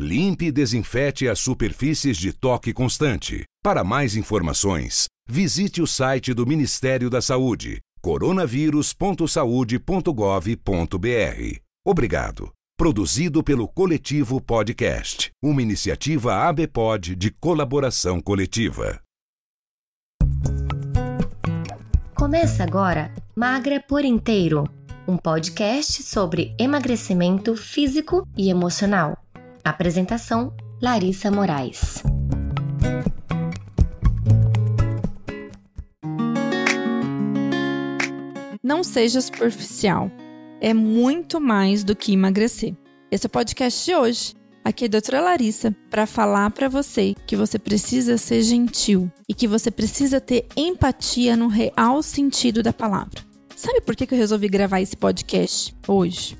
Limpe e desinfete as superfícies de toque constante. Para mais informações, visite o site do Ministério da Saúde, coronavírus.saude.gov.br. Obrigado. Produzido pelo Coletivo Podcast, uma iniciativa ABPOD de colaboração coletiva. Começa agora Magra por Inteiro, um podcast sobre emagrecimento físico e emocional. Apresentação: Larissa Moraes. Não seja superficial. É muito mais do que emagrecer. Esse é o podcast de hoje. Aqui é a doutora Larissa para falar para você que você precisa ser gentil e que você precisa ter empatia no real sentido da palavra. Sabe por que eu resolvi gravar esse podcast hoje?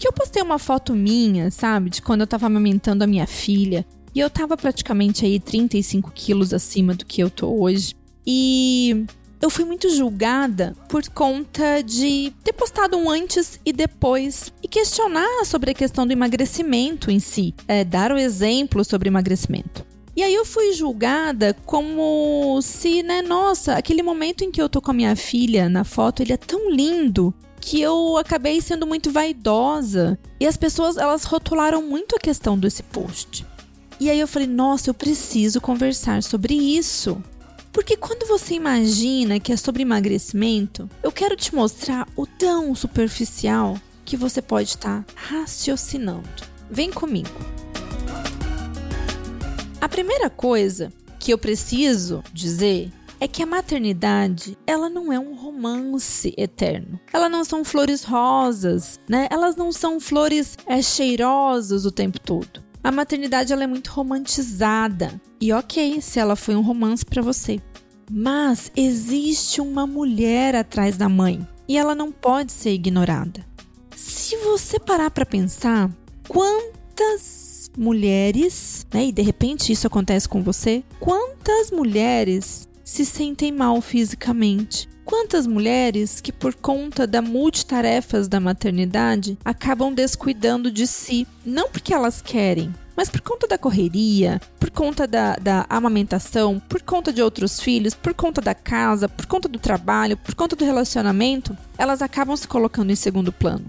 Porque eu postei uma foto minha, sabe, de quando eu tava amamentando a minha filha. E eu tava praticamente aí 35 quilos acima do que eu tô hoje. E eu fui muito julgada por conta de ter postado um antes e depois e questionar sobre a questão do emagrecimento em si, é, dar o exemplo sobre emagrecimento. E aí eu fui julgada como se, né, nossa, aquele momento em que eu tô com a minha filha na foto, ele é tão lindo que eu acabei sendo muito vaidosa. E as pessoas, elas rotularam muito a questão desse post. E aí eu falei, nossa, eu preciso conversar sobre isso. Porque quando você imagina que é sobre emagrecimento, eu quero te mostrar o tão superficial que você pode estar raciocinando. Vem comigo. A primeira coisa que eu preciso dizer é que a maternidade, ela não é um romance eterno. Ela não são flores rosas, né? Elas não são flores é, cheirosas o tempo todo. A maternidade ela é muito romantizada. E OK, se ela foi um romance para você. Mas existe uma mulher atrás da mãe e ela não pode ser ignorada. Se você parar para pensar, quantas mulheres, né, e de repente isso acontece com você, quantas mulheres se sentem mal fisicamente. Quantas mulheres que, por conta da multitarefas da maternidade, acabam descuidando de si, não porque elas querem, mas por conta da correria, por conta da, da, amamentação, por conta de outros filhos, por conta da casa, por conta do trabalho, por conta do relacionamento, elas acabam se colocando em segundo plano.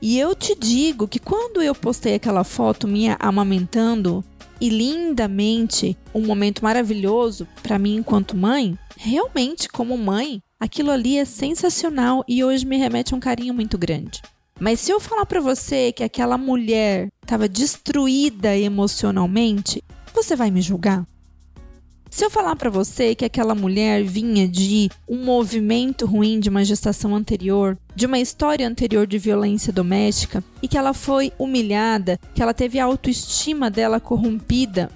E eu te digo que quando eu postei aquela foto minha amamentando, e lindamente um momento maravilhoso para mim enquanto mãe, realmente como mãe, aquilo ali é sensacional e hoje me remete a um carinho muito grande. Mas se eu falar para você que aquela mulher estava destruída emocionalmente, você vai me julgar? Se eu falar para você que aquela mulher vinha de um movimento ruim de uma gestação anterior, de uma história anterior de violência doméstica e que ela foi humilhada, que ela teve a autoestima dela corrompida,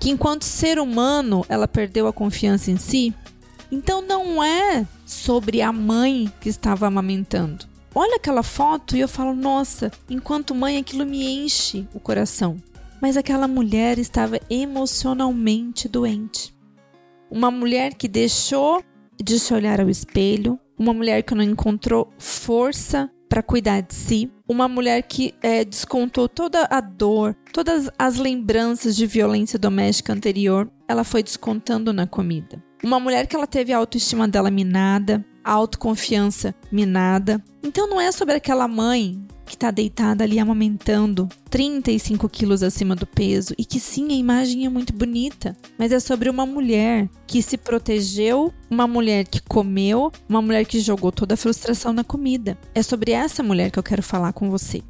que enquanto ser humano ela perdeu a confiança em si, então não é sobre a mãe que estava amamentando. Olha aquela foto e eu falo, nossa, enquanto mãe aquilo me enche o coração. Mas aquela mulher estava emocionalmente doente. Uma mulher que deixou de se olhar ao espelho, uma mulher que não encontrou força para cuidar de si, uma mulher que é, descontou toda a dor, todas as lembranças de violência doméstica anterior, ela foi descontando na comida. Uma mulher que ela teve a autoestima dela minada, autoconfiança minada. Então não é sobre aquela mãe que está deitada ali amamentando 35 quilos acima do peso e que sim, a imagem é muito bonita, mas é sobre uma mulher que se protegeu, uma mulher que comeu, uma mulher que jogou toda a frustração na comida. É sobre essa mulher que eu quero falar com você.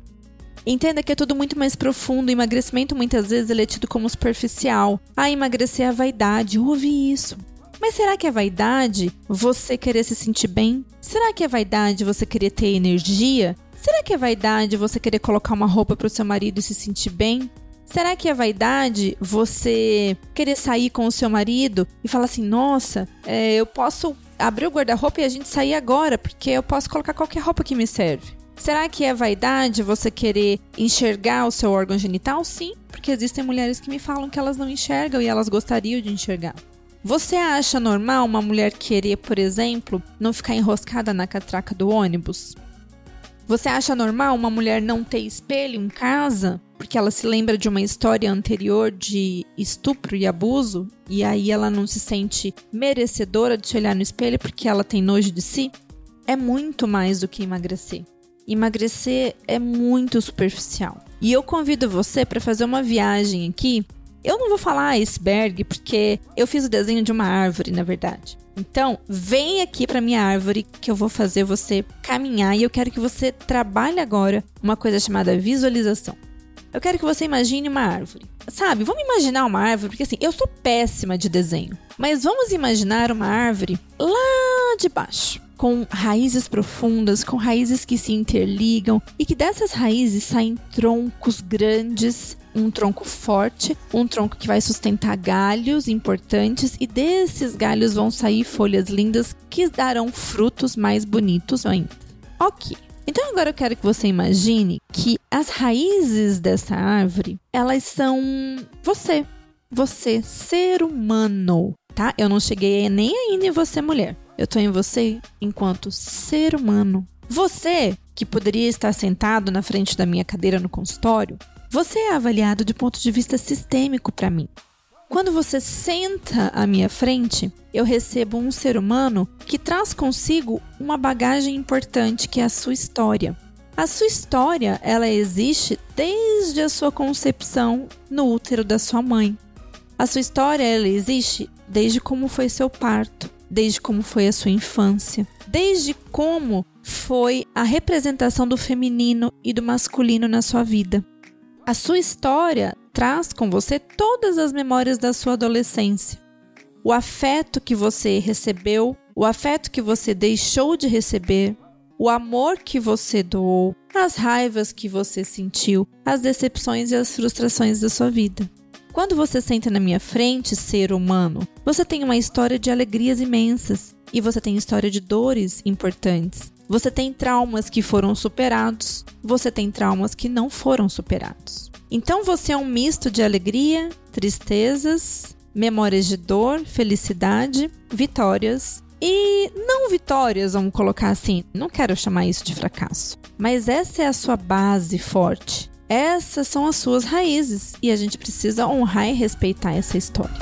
Entenda que é tudo muito mais profundo. Emagrecimento muitas vezes é tido como superficial. Ah, emagrecer é a vaidade. Ouvi isso. Mas será que é vaidade você querer se sentir bem? Será que é vaidade você querer ter energia? Será que é vaidade você querer colocar uma roupa para o seu marido e se sentir bem? Será que é vaidade você querer sair com o seu marido e falar assim: nossa, é, eu posso abrir o guarda-roupa e a gente sair agora, porque eu posso colocar qualquer roupa que me serve? Será que é vaidade você querer enxergar o seu órgão genital? Sim, porque existem mulheres que me falam que elas não enxergam e elas gostariam de enxergar. Você acha normal uma mulher querer, por exemplo, não ficar enroscada na catraca do ônibus? Você acha normal uma mulher não ter espelho em casa porque ela se lembra de uma história anterior de estupro e abuso e aí ela não se sente merecedora de se olhar no espelho porque ela tem nojo de si? É muito mais do que emagrecer. Emagrecer é muito superficial. E eu convido você para fazer uma viagem aqui eu não vou falar iceberg porque eu fiz o desenho de uma árvore, na verdade. Então, vem aqui para minha árvore que eu vou fazer você caminhar e eu quero que você trabalhe agora uma coisa chamada visualização. Eu quero que você imagine uma árvore. Sabe, vamos imaginar uma árvore, porque assim, eu sou péssima de desenho. Mas vamos imaginar uma árvore lá de baixo com raízes profundas, com raízes que se interligam e que dessas raízes saem troncos grandes, um tronco forte, um tronco que vai sustentar galhos importantes e desses galhos vão sair folhas lindas que darão frutos mais bonitos ainda. Ok. Então agora eu quero que você imagine que as raízes dessa árvore, elas são você, você, ser humano, tá? Eu não cheguei nem ainda em você, mulher. Eu tô em você enquanto ser humano. Você, que poderia estar sentado na frente da minha cadeira no consultório, você é avaliado de ponto de vista sistêmico para mim. Quando você senta à minha frente, eu recebo um ser humano que traz consigo uma bagagem importante que é a sua história. A sua história, ela existe desde a sua concepção no útero da sua mãe. A sua história, ela existe desde como foi seu parto desde como foi a sua infância, desde como foi a representação do feminino e do masculino na sua vida. A sua história traz com você todas as memórias da sua adolescência. O afeto que você recebeu, o afeto que você deixou de receber, o amor que você doou, as raivas que você sentiu, as decepções e as frustrações da sua vida. Quando você senta na minha frente, ser humano, você tem uma história de alegrias imensas e você tem história de dores importantes. Você tem traumas que foram superados, você tem traumas que não foram superados. Então você é um misto de alegria, tristezas, memórias de dor, felicidade, vitórias e não vitórias, vamos colocar assim. Não quero chamar isso de fracasso, mas essa é a sua base forte. Essas são as suas raízes e a gente precisa honrar e respeitar essa história.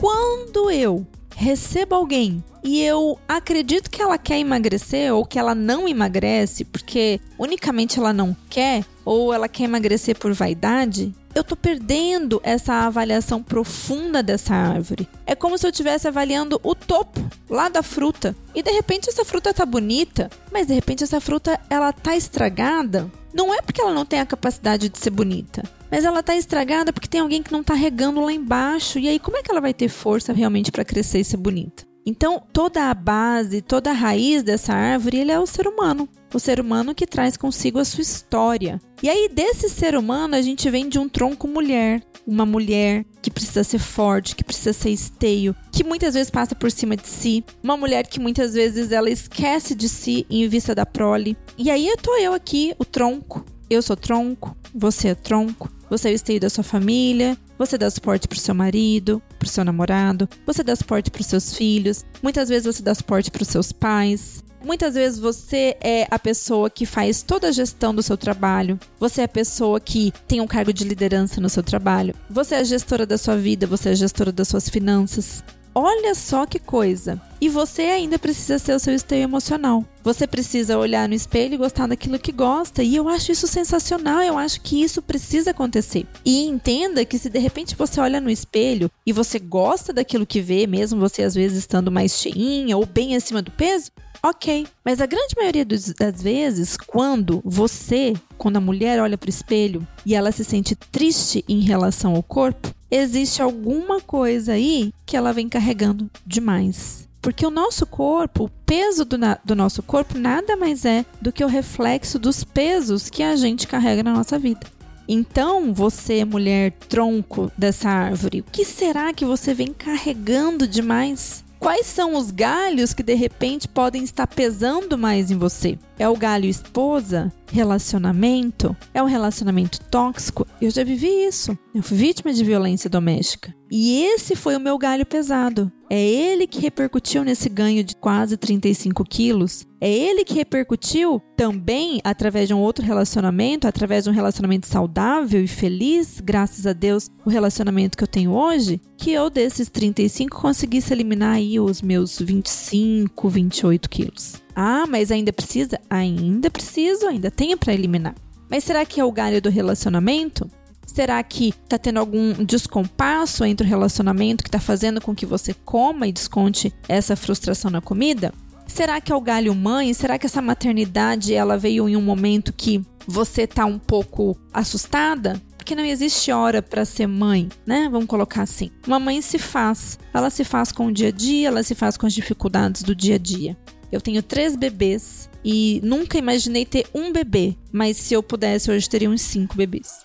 Quando eu recebo alguém e eu acredito que ela quer emagrecer ou que ela não emagrece porque unicamente ela não quer ou ela quer emagrecer por vaidade, eu tô perdendo essa avaliação profunda dessa árvore. É como se eu estivesse avaliando o topo lá da fruta. E de repente essa fruta tá bonita, mas de repente essa fruta ela tá estragada não é porque ela não tem a capacidade de ser bonita, mas ela tá estragada porque tem alguém que não tá regando lá embaixo. E aí, como é que ela vai ter força realmente para crescer e ser bonita? Então, toda a base, toda a raiz dessa árvore, ele é o ser humano. O ser humano que traz consigo a sua história. E aí, desse ser humano, a gente vem de um tronco mulher. Uma mulher que precisa ser forte, que precisa ser esteio, que muitas vezes passa por cima de si. Uma mulher que muitas vezes ela esquece de si em vista da prole. E aí, eu tô eu aqui, o tronco. Eu sou tronco, você é tronco. Você é o esteio da sua família, você dá suporte pro seu marido, pro seu namorado, você dá suporte pros seus filhos, muitas vezes você dá suporte pros seus pais. Muitas vezes você é a pessoa que faz toda a gestão do seu trabalho. Você é a pessoa que tem um cargo de liderança no seu trabalho. Você é a gestora da sua vida, você é a gestora das suas finanças. Olha só que coisa. E você ainda precisa ser o seu esteio emocional. Você precisa olhar no espelho e gostar daquilo que gosta. E eu acho isso sensacional. Eu acho que isso precisa acontecer. E entenda que se de repente você olha no espelho e você gosta daquilo que vê, mesmo você às vezes estando mais cheinha ou bem acima do peso, ok. Mas a grande maioria das vezes, quando você, quando a mulher olha para o espelho e ela se sente triste em relação ao corpo, existe alguma coisa aí que ela vem carregando demais. Porque o nosso corpo, o peso do, do, nosso corpo, nada mais é do que o reflexo dos pesos que a gente carrega na nossa vida. Então, você, mulher tronco dessa árvore, o que será que você vem carregando demais? Quais são os galhos que de repente podem estar pesando mais em você? É o galho esposa? Relacionamento? É um relacionamento tóxico? Eu já vivi isso. Eu fui vítima de violência doméstica. E esse foi o meu galho pesado. É ele que repercutiu nesse ganho de quase 35 quilos. É ele que repercutiu também através de um outro relacionamento, através de um relacionamento saudável e feliz, graças a Deus, o relacionamento que eu tenho hoje, que eu desses 35 conseguisse eliminar aí os meus 25, 28 quilos. Ah, mas ainda precisa? Ainda preciso, ainda tenho para eliminar. Mas será que é o galho do relacionamento? Será que tá tendo algum descompasso entre o relacionamento que tá fazendo com que você coma e desconte essa frustração na comida? Será que é o galho mãe? Será que essa maternidade ela veio em um momento que você tá um pouco assustada? Porque não existe hora para ser mãe, né? Vamos colocar assim. Uma mãe se faz, ela se faz com o dia a dia, ela se faz com as dificuldades do dia a dia. Eu tenho três bebês e nunca imaginei ter um bebê, mas se eu pudesse, hoje teria uns cinco bebês.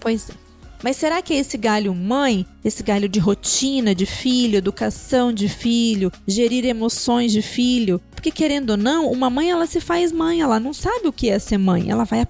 Pois é. Mas será que é esse galho mãe, esse galho de rotina de filho, educação de filho, gerir emoções de filho? Porque querendo ou não, uma mãe ela se faz mãe, ela não sabe o que é ser mãe, ela vai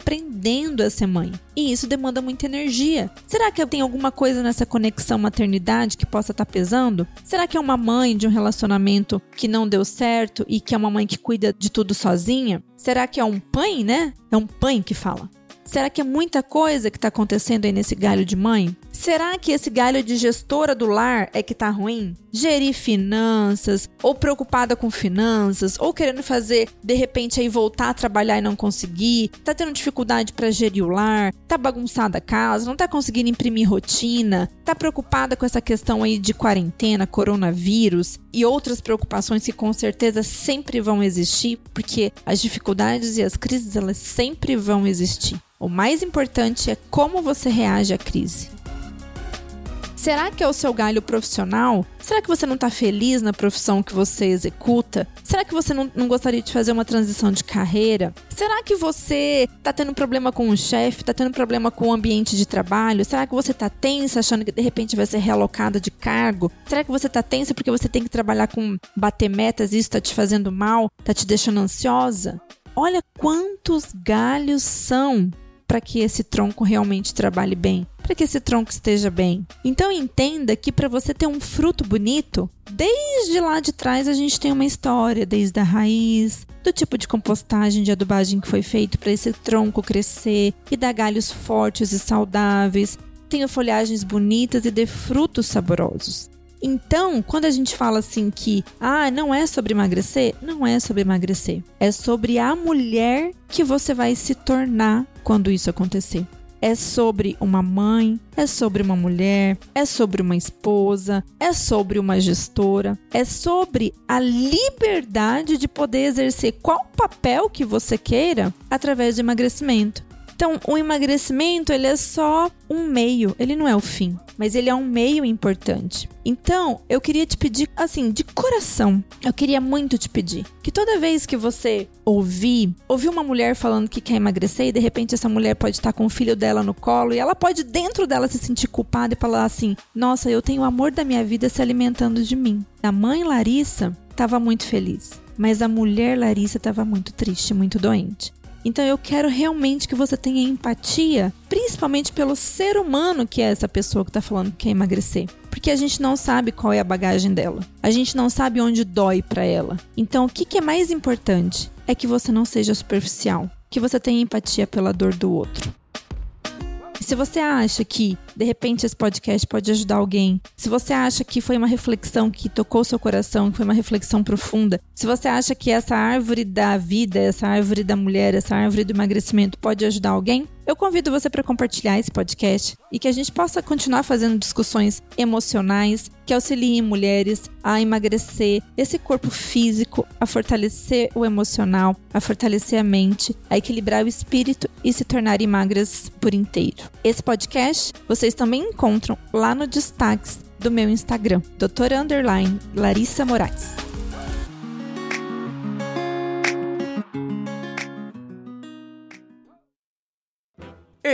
aprendendo a ser mãe. E isso demanda muita energia. Será que tem alguma coisa nessa conexão maternidade que possa estar tá pesando? Será que é uma mãe de um relacionamento que não deu certo e que é uma mãe que cuida de tudo sozinha? Será que é um pai, né? É um pai que fala. Será que é muita coisa que está acontecendo aí nesse galho de mãe? Será que esse galho de gestora do lar é que tá ruim? Gerir finanças, ou preocupada com finanças, ou querendo fazer de repente aí voltar a trabalhar e não conseguir, tá tendo dificuldade para gerir o lar, tá bagunçada a casa, não tá conseguindo imprimir rotina, tá preocupada com essa questão aí de quarentena, coronavírus e outras preocupações que com certeza sempre vão existir, porque as dificuldades e as crises elas sempre vão existir. O mais importante é como você reage à crise. Será que é o seu galho profissional? Será que você não está feliz na profissão que você executa? Será que você não, não gostaria de fazer uma transição de carreira? Será que você está tendo problema com o chefe? Está tendo problema com o ambiente de trabalho? Será que você está tensa achando que de repente vai ser realocada de cargo? Será que você está tensa porque você tem que trabalhar com bater metas e isso está te fazendo mal? Está te deixando ansiosa? Olha quantos galhos são para que esse tronco realmente trabalhe bem, para que esse tronco esteja bem. Então entenda que para você ter um fruto bonito, desde lá de trás a gente tem uma história, desde a raiz, do tipo de compostagem, de adubagem que foi feito para esse tronco crescer e dar galhos fortes e saudáveis, tenha folhagens bonitas e dê frutos saborosos. Então, quando a gente fala assim que, ah, não é sobre emagrecer, não é sobre emagrecer. É sobre a mulher que você vai se tornar quando isso acontecer. É sobre uma mãe, é sobre uma mulher, é sobre uma esposa, é sobre uma gestora, é sobre a liberdade de poder exercer qual papel que você queira através do emagrecimento. Então, o emagrecimento, ele é só um meio, ele não é o fim, mas ele é um meio importante. Então, eu queria te pedir, assim, de coração, eu queria muito te pedir que toda vez que você ouvir, ouvir uma mulher falando que quer emagrecer e de repente essa mulher pode estar com o filho dela no colo e ela pode dentro dela se sentir culpada e falar assim: "Nossa, eu tenho o amor da minha vida se alimentando de mim". A mãe Larissa estava muito feliz, mas a mulher Larissa estava muito triste, muito doente. Então eu quero realmente que você tenha empatia, principalmente pelo ser humano que é essa pessoa que está falando que quer emagrecer. Porque a gente não sabe qual é a bagagem dela. A gente não sabe onde dói para ela. Então o que, que é mais importante é que você não seja superficial, que você tenha empatia pela dor do outro. Se você acha que, de repente, esse podcast pode ajudar alguém, se você acha que foi uma reflexão que tocou seu coração, que foi uma reflexão profunda, se você acha que essa árvore da vida, essa árvore da mulher, essa árvore do emagrecimento pode ajudar alguém, eu convido você para compartilhar esse podcast e que a gente possa continuar fazendo discussões emocionais que auxiliem mulheres a emagrecer esse corpo físico, a fortalecer o emocional, a fortalecer a mente, a equilibrar o espírito e se tornarem magras por inteiro. Esse podcast vocês também encontram lá no destaques do meu Instagram, doutora Larissa Moraes.